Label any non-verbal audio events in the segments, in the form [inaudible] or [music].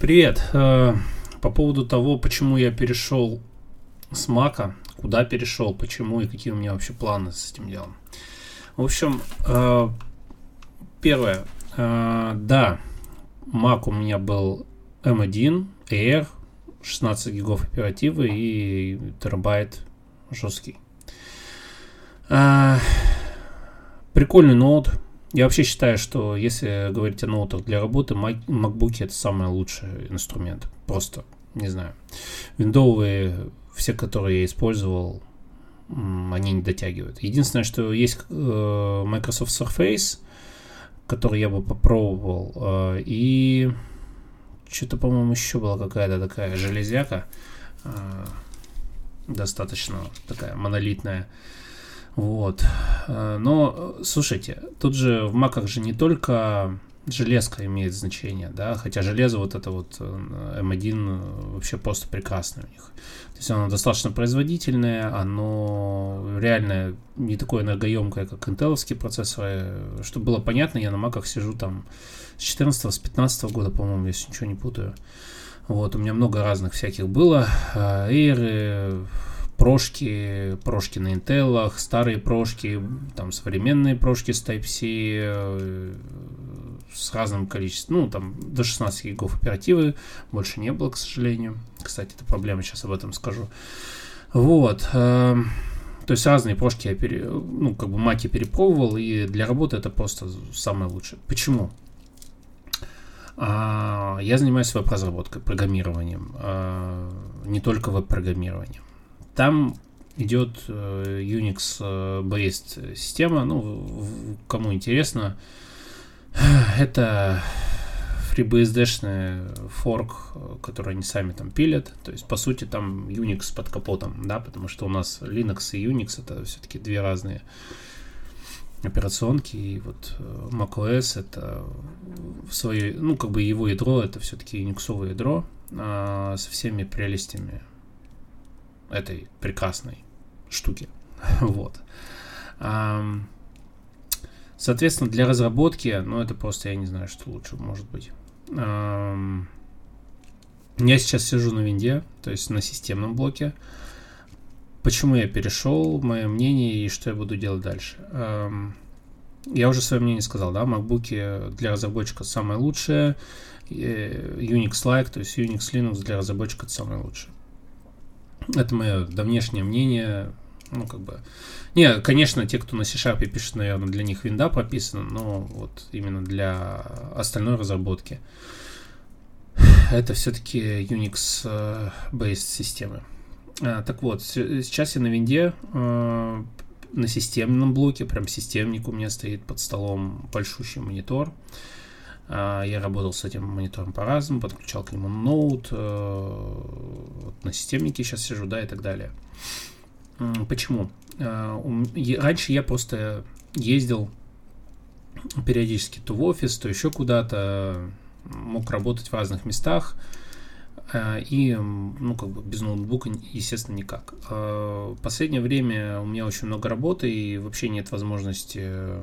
Привет. Э, по поводу того, почему я перешел с Мака, куда перешел, почему и какие у меня вообще планы с этим делом. В общем, э, первое. Э, да, Mac у меня был M1 Air, 16 гигов оперативы и терабайт жесткий. Прикольный ноут, я вообще считаю, что если говорить о ноутах для работы, MacBook это самый лучший инструмент. Просто, не знаю. Виндовые, все, которые я использовал, они не дотягивают. Единственное, что есть э, Microsoft Surface, который я бы попробовал, э, и что-то, по-моему, еще была какая-то такая железяка, э, достаточно такая монолитная. Вот. Э, но, слушайте, тут же в маках же не только железка имеет значение, да, хотя железо вот это вот M1 э, э, вообще просто прекрасное у них. То есть оно достаточно производительное, оно реально не такое энергоемкое, как интеловские процессоры. Чтобы было понятно, я на маках сижу там с 14 с 15 года, по-моему, если ничего не путаю. Вот, у меня много разных всяких было. Эйры, прошки, прошки на Intel, старые прошки, там современные прошки с Type-C э, с разным количеством, ну, там до 16 гигов оперативы, больше не было, к сожалению. Кстати, это проблема, сейчас об этом скажу. Вот. Э, то есть разные прошки я пере, ну, как бы маки перепробовал, и для работы это просто самое лучшее. Почему? А, я занимаюсь веб-разработкой, программированием, а, не только веб-программированием. Там идет э, Unix-based система. Ну, кому интересно, [sighs] это FreeBSD-шный форк, который они сами там пилят. То есть, по сути, там Unix под капотом, да, потому что у нас Linux и Unix это все-таки две разные операционки, и вот э, macOS это в своей, ну, как бы его ядро, это все-таки Unix ядро а, со всеми прелестями этой прекрасной штуки. [laughs] вот. Соответственно, для разработки, ну, это просто, я не знаю, что лучше может быть. Я сейчас сижу на винде, то есть на системном блоке. Почему я перешел, мое мнение и что я буду делать дальше. Я уже свое мнение сказал, да, MacBook для разработчика самое лучшее, Unix-like, то есть Unix Linux для разработчика самое лучшее. Это мое давнешнее мнение. Ну, как бы... Не, конечно, те, кто на C-Sharp пишет, наверное, для них винда прописана, но вот именно для остальной разработки это все-таки Unix-based системы. А, так вот, сейчас я на винде э, на системном блоке, прям системник у меня стоит под столом большущий монитор. Я работал с этим монитором по-разному, подключал к нему ноут, э, вот на системнике сейчас сижу, да, и так далее. Почему? А, раньше я просто ездил периодически то в офис, то еще куда-то, мог работать в разных местах, а, и, ну, как бы без ноутбука, естественно, никак. В последнее время у меня очень много работы, и вообще нет возможности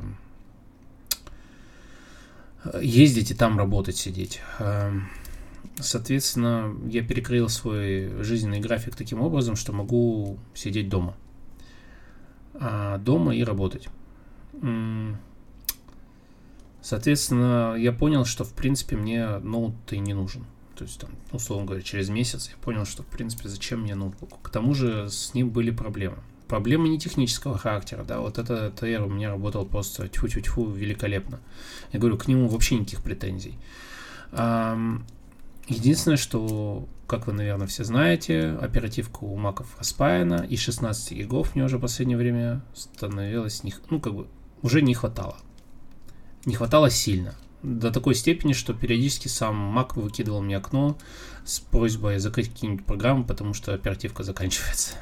ездить и там работать, сидеть. Эм, соответственно, я перекрыл свой жизненный график таким образом, что могу сидеть дома. А дома и работать. Соответственно, я понял, что в принципе мне ноут и не нужен. То есть, там, условно говоря, через месяц я понял, что в принципе зачем мне ноутбук. К тому же с ним были проблемы. Проблемы не технического характера, да, вот это ТР у меня работал просто тьфу-тьфу-тьфу великолепно. Я говорю, к нему вообще никаких претензий. Единственное, что, как вы, наверное, все знаете, оперативка у маков распаяна, и 16 гигов мне уже в последнее время становилось, не, ну, как бы, уже не хватало. Не хватало сильно. До такой степени, что периодически сам Mac выкидывал мне окно с просьбой закрыть какие-нибудь программы, потому что оперативка заканчивается.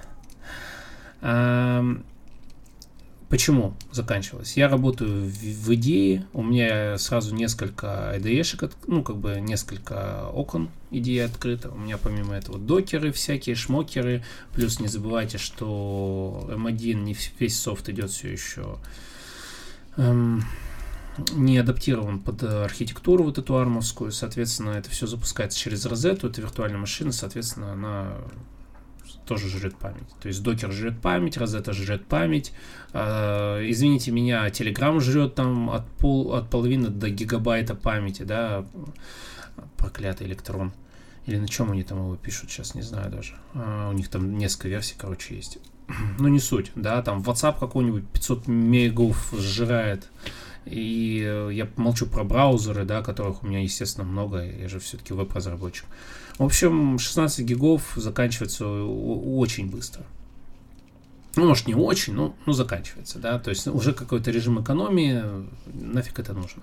Почему заканчивалось? Я работаю в, в идее, у меня сразу несколько IDE-шек, ну, как бы несколько окон идеи открыто. У меня помимо этого докеры всякие, шмокеры. Плюс не забывайте, что M1 не весь софт идет все еще эм, не адаптирован под архитектуру вот эту армовскую, соответственно, это все запускается через розету, это виртуальная машина, соответственно, она тоже жрет память. То есть докер жрет память, розета жрет память. Э, извините меня, Telegram жрет там от, пол, от половины до гигабайта памяти, да, проклятый электрон. Или на чем они там его пишут, сейчас не знаю даже. А, у них там несколько версий, короче, есть. [clears throat] Ну, не суть, да, там WhatsApp какой-нибудь 500 мегов сжирает. И э, я молчу про браузеры, да, которых у меня, естественно, много, я же все-таки веб-разработчик. В общем, 16 гигов заканчивается очень быстро. Ну, может, не очень, но ну, заканчивается, да, то есть уже какой-то режим экономии, нафиг это нужно.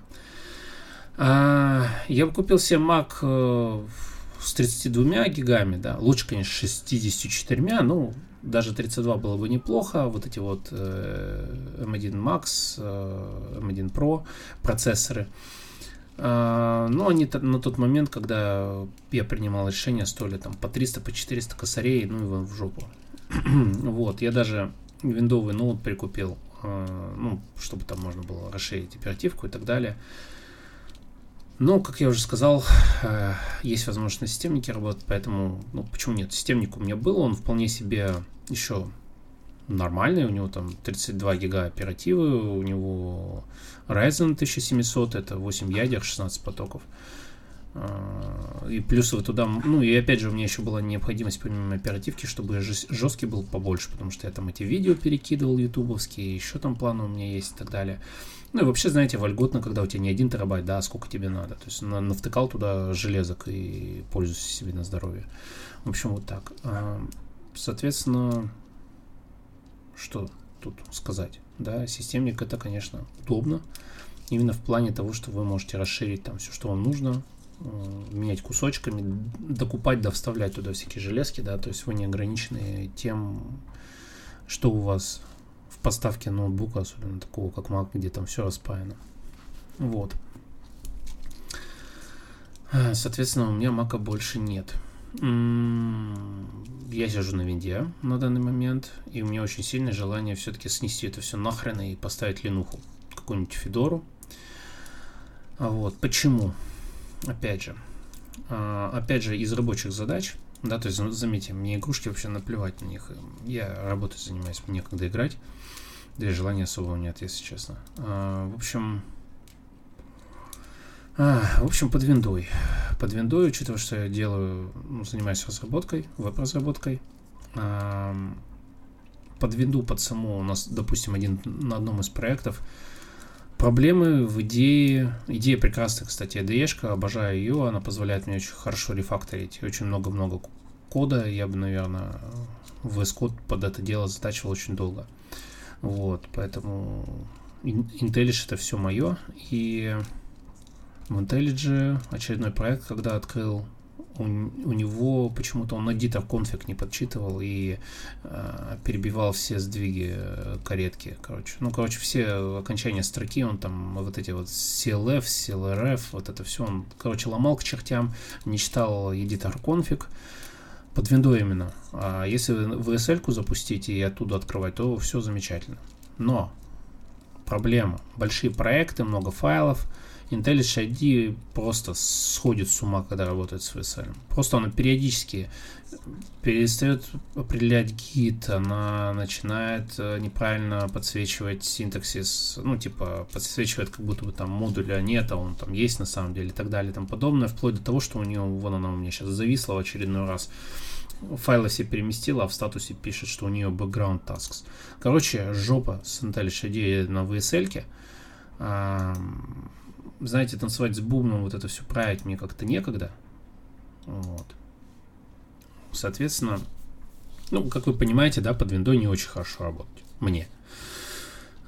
А, я бы купил себе Mac э, с 32 гигами, да, лучше, конечно, 64, ну, даже 32 было бы неплохо. Вот эти вот э, M1 Max, э, M1 Pro процессоры. Э, но они на тот момент, когда я принимал решение, стоили там по 300, по 400 косарей, ну его в жопу. [clears throat] вот, я даже виндовый ноут прикупил, э, ну, чтобы там можно было расширить оперативку и так далее. Но, как я уже сказал, э, есть возможность на системнике работать, поэтому, ну, почему нет? Системник у меня был, он вполне себе еще нормальный, у него там 32 гига оперативы, у него Ryzen 1700, это 8 ядер, 16 потоков. Э, и плюс вот туда, ну и опять же у меня еще была необходимость помимо оперативки, чтобы жесткий был побольше, потому что я там эти видео перекидывал ютубовские, еще там планы у меня есть и так далее. Ну и вообще, знаете, вольготно, когда у тебя не один терабайт, да, а сколько тебе надо. То есть на, навтыкал туда железок и пользуйся себе на здоровье. В общем, вот так. А, соответственно, что тут сказать? Да, системник это, конечно, удобно. Именно в плане того, что вы можете расширить там все, что вам нужно, менять кусочками, докупать, да, вставлять туда всякие железки, да, то есть вы не ограничены тем, что у вас поставке ноутбука, особенно такого как Mac, где там все распаяно. Вот. А, соответственно, у меня Мака больше нет. Я сижу на винде на данный момент, и у меня очень сильное желание все-таки снести это все нахрен и поставить линуху, какую-нибудь Федору. А вот, почему? Опять же, а, опять же, из рабочих задач, да, то есть, заметьте, мне игрушки вообще наплевать на них. Я работой занимаюсь, мне некогда играть. Да и желания особого нет, если честно. А, в общем... А, в общем, под виндой. Под виндой, учитывая, что я делаю, ну, занимаюсь разработкой, веб-разработкой. А, под винду, под саму у нас, допустим, один на одном из проектов Проблемы в идее. Идея прекрасная, кстати, IDE, обожаю ее, она позволяет мне очень хорошо рефакторить, очень много-много кода, я бы, наверное, VS Code под это дело затачивал очень долго. Вот, поэтому IntelliJ это все мое. И в IntelliJ очередной проект, когда открыл, у, у него почему-то он editor конфиг не подсчитывал и э, перебивал все сдвиги э, каретки, короче. Ну, короче, все окончания строки, он там вот эти вот CLF, CLRF, вот это все, он, короче, ломал к чертям, не читал editor конфиг. Под виндой именно. А если вы VSL запустите и оттуда открывать, то все замечательно. Но проблема. Большие проекты, много файлов. IntelliJ ID просто сходит с ума, когда работает с VSL. Просто она периодически перестает определять гид, она начинает э, неправильно подсвечивать синтаксис, ну, типа, подсвечивает, как будто бы там модуля нет, а он там есть на самом деле и так далее и тому подобное, вплоть до того, что у нее, вон она у меня сейчас зависла в очередной раз, файлы все переместила, а в статусе пишет, что у нее background tasks. Короче, жопа с IntelliJ на VSL. А, знаете, танцевать с бубном, вот это все править мне как-то некогда. Вот. Соответственно, ну, как вы понимаете, да, под виндой не очень хорошо работать. Мне.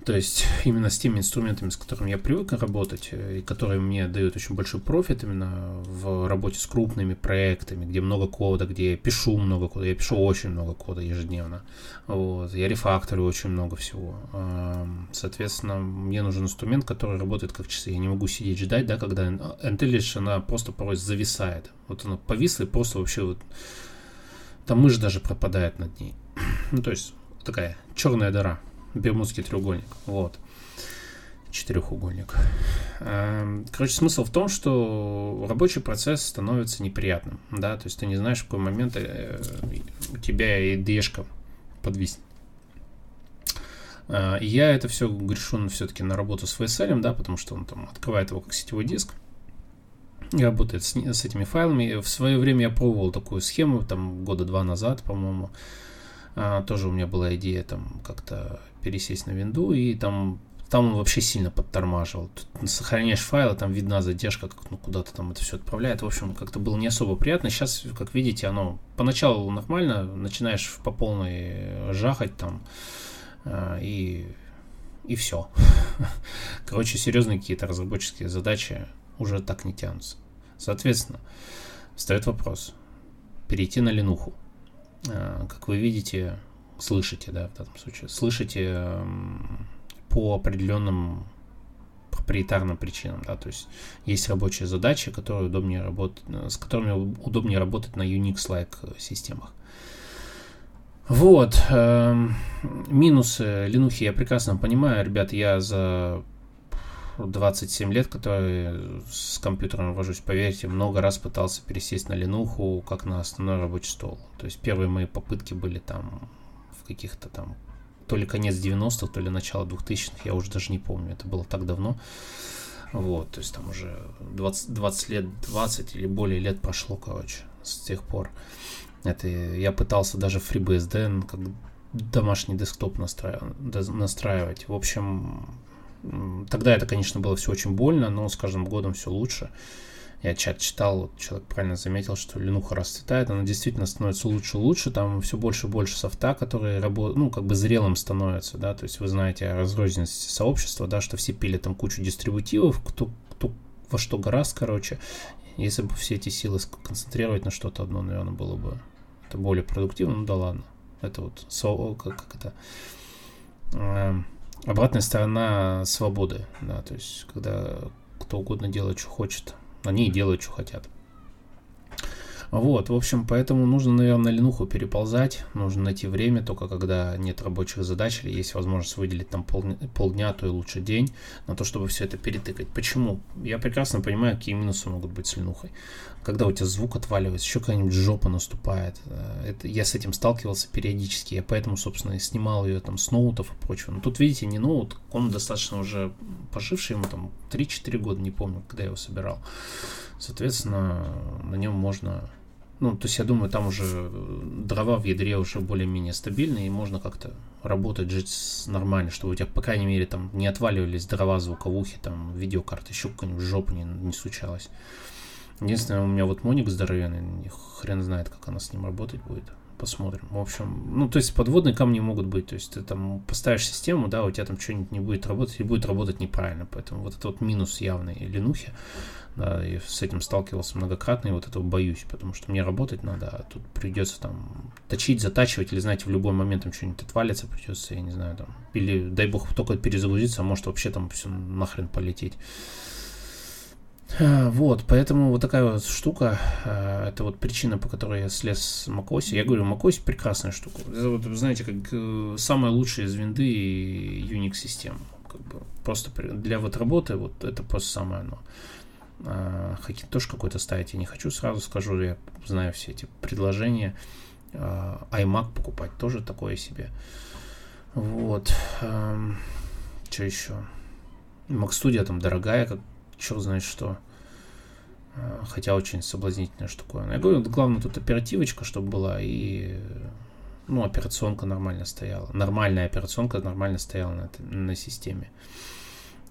То есть именно с теми инструментами, с которыми я привык работать, э, и которые мне дают очень большой профит именно в работе с крупными проектами, где много кода, где я пишу много кода, я пишу очень много кода ежедневно. Вот, я рефакторю очень много всего. Соответственно, мне нужен инструмент, который работает как часы. Я не могу сидеть ждать, да, когда IntelliJ, она просто порой зависает. Вот она повисла и просто вообще вот там мышь даже пропадает над ней. [clears throat] Ну, то есть такая черная дыра. Бермудский треугольник. Вот. четырехугольник. Эм, короче, смысл в том, что рабочий процесс становится неприятным, да, то есть ты не знаешь, в какой момент э, у тебя идешка подвиснет. Э, я это все грешу все-таки на работу с VSL, да, потому что он там открывает его как сетевой диск, и работает с, с этими файлами. В свое время я пробовал такую схему, там года два назад, по-моему, а, тоже у меня была идея там как-то пересесть на винду, и там там он вообще сильно подтормаживал. Тут сохраняешь файлы, там видна задержка, как ну, куда-то там это все отправляет. В общем, как-то было не особо приятно. Сейчас, как видите, оно поначалу нормально, начинаешь по полной жахать там, э, и, и все. [laughs] Короче, серьезные какие-то разработческие задачи уже так не тянутся. Соответственно, встает вопрос, перейти на линуху. Э, как вы видите, слышите, да, в данном случае, слышите по определенным проприетарным причинам, да, то есть есть рабочие задачи, которые удобнее работать, с которыми удобнее работать на Unix-like системах. Вот, э, минусы Linux я прекрасно понимаю, ребят, я за 27 лет, который с компьютером вожусь, поверьте, много раз пытался пересесть на Linux, как на основной рабочий стол. То есть первые мои попытки были там в каких-то там то ли конец 90-х, то ли начало 2000-х, я уже даже не помню, это было так давно. Вот, то есть там уже 20, 20 лет, 20 или более лет прошло, короче, с тех пор. Это я пытался даже FreeBSD как домашний десктоп настраивать, настраивать. В общем, тогда это, конечно, было все очень больно, но с каждым годом все лучше. Я чат читал, вот человек правильно заметил, что Ленуха расцветает, она действительно становится лучше и лучше, там все больше и больше софта, которые работают, ну, как бы зрелым становятся, да, то есть вы знаете о разрозненности сообщества, да, что все пили там кучу дистрибутивов, кто, кто во что гораздо, короче, если бы все эти силы сконцентрировать на что-то одно, наверное, было бы это более продуктивно, ну да ладно, это вот, как, как это, э, обратная сторона свободы, да, то есть когда кто угодно делает, что хочет, они и делают, что хотят. Вот, в общем, поэтому нужно, наверное, на ленуху переползать, нужно найти время, только когда нет рабочих задач или есть возможность выделить там пол, полдня, а то и лучше день на то, чтобы все это перетыкать. Почему? Я прекрасно понимаю, какие минусы могут быть с ленухой. Когда у тебя звук отваливается, еще какая-нибудь жопа наступает. Э, это, я с этим сталкивался периодически, я поэтому, собственно, и снимал ее там с ноутов и прочего. Но тут, видите, не ноут, он достаточно уже поживший, ему там 3-4 года, не помню, когда я его собирал. Соответственно, на нем можно ну, то есть я думаю, там уже дрова в ядре уже более-менее стабильные, и можно как-то работать, жить нормально, чтобы у тебя, по крайней мере, там не отваливались дрова звуковухи, там видеокарта, еще какая-нибудь жопа не, не случалась. Единственное, у меня вот моник здоровенный, хрен знает, как она с ним работать будет. Посмотрим. В общем, ну, то есть подводные камни могут быть. То есть ты там поставишь систему, да, у тебя там что-нибудь не будет работать, и будет работать неправильно. Поэтому вот это вот минус явный ленухи да, и с этим сталкивался многократно, и вот этого боюсь, потому что мне работать надо, а тут придется там точить, затачивать, или, знаете, в любой момент там что-нибудь отвалится, придется, я не знаю, там, или, дай бог, только перезагрузиться, а может вообще там все нахрен полететь. А, вот, поэтому вот такая вот штука, а, это вот причина, по которой я слез с macOS. Я говорю, macOS прекрасная штука. Это вот, знаете, как э, самая лучшая из винды Unix систем. Как бы просто для вот работы вот это просто самое оно. А, тоже какой-то ставить я не хочу, сразу скажу, я знаю все эти предложения. IMac покупать тоже такое себе. Вот. Что еще? Mac Studio там дорогая, как черт знает что. А, хотя очень соблазнительная штука. Я говорю, главное тут оперативочка, чтобы была, и ну, операционка нормально стояла. Нормальная операционка нормально стояла на, на системе.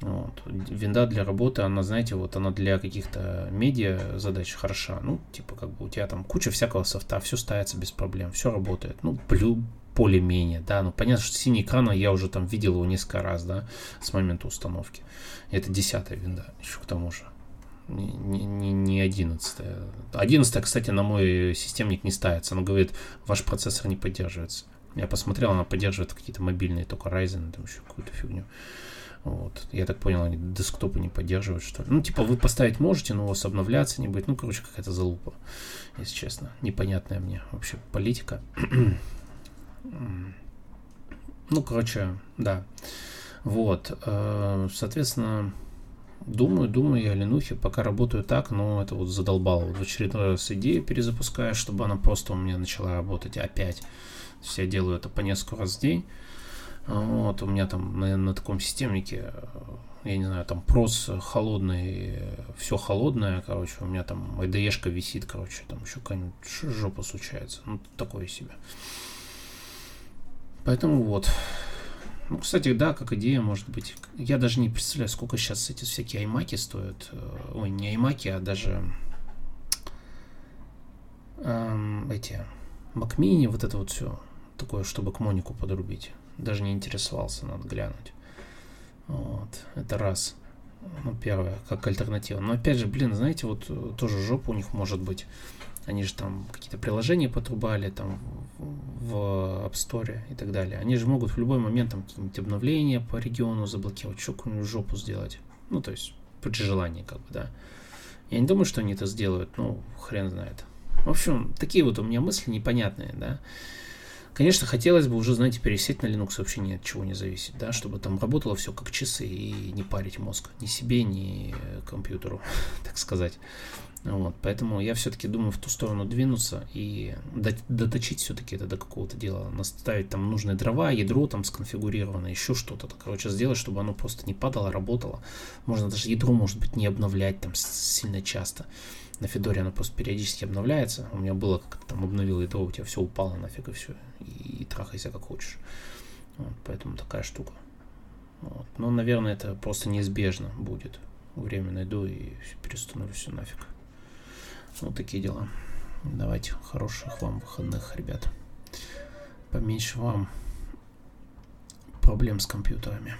Вот. Винда для работы, она, знаете, вот она для каких-то медиа задач хороша. Ну, типа, как бы у тебя там куча всякого софта, все ставится без проблем, все работает. Ну, плю, более-менее, да, ну понятно, что синий экран я уже там видел его несколько раз, да, с момента установки. Это десятая винда, еще к тому же. Не, не, не 11. 11, кстати, на мой системник не ставится. Она говорит, ваш процессор не поддерживается. Я посмотрел, она поддерживает какие-то мобильные, только Ryzen, там еще какую-то фигню. Вот. Я так понял, они десктопы не поддерживают, что ли. Ну, типа, вы поставить можете, но у вас обновляться не будет. Ну, короче, какая-то залупа, если честно. Непонятная мне вообще политика. Ну, короче, да. Вот, э, соответственно, думаю, думаю я о Ленухе, пока работаю так, но это вот задолбало. Вот в очередной раз идею перезапускаю, чтобы она просто у меня начала работать опять. То есть я делаю это по несколько раз в день. Вот, у меня там на, на таком системнике, я не знаю, там прос холодный, все холодное, короче, у меня там IDE-шка висит, короче, там еще какая-нибудь жопа случается. Ну, такое себе. Поэтому вот. Ну, кстати, да, как идея, может быть. Я даже не представляю, сколько сейчас эти всякие аймаки стоят. Э, ой, не аймаки, а даже эм, эти Mini, вот это вот все. Такое, чтобы к Монику подрубить. Даже не интересовался, надо глянуть. Вот, это раз. Ну, первое, как альтернатива. Но опять же, блин, знаете, вот э, тоже жопа у них может быть. Они же там какие-то приложения потрубали там в App Store и так далее. Они же могут в любой момент там какие-нибудь обновления по региону заблокировать, что какую-нибудь жопу сделать. Ну, то есть, при желании, как бы, да. Я не думаю, что они это сделают, ну, хрен знает. В общем, такие вот у меня мысли непонятные, да. Конечно, хотелось бы уже, знаете, пересесть на Linux вообще ни от чего не зависит, да, чтобы там работало все как часы и не парить мозг ни себе, ни компьютеру, [laughs] так сказать. Вот, поэтому я все-таки думаю в ту сторону двинуться и доточить все-таки это до какого-то дела. Наставить там нужные дрова, ядро там сконфигурировано, еще что-то. Короче, сделать, чтобы оно просто не падало, работало. Можно даже ядро, может быть, не обновлять там сильно часто. На Федоре оно просто периодически обновляется. У меня было, как там обновил ядро, у тебя все упало нафиг и все. И, и трахайся как хочешь. Вот, поэтому такая штука. Вот. Но, наверное, это просто неизбежно будет. Время найду и перестановлю все нафиг. Вот такие дела. Давайте хороших вам выходных, ребят. Поменьше вам проблем с компьютерами.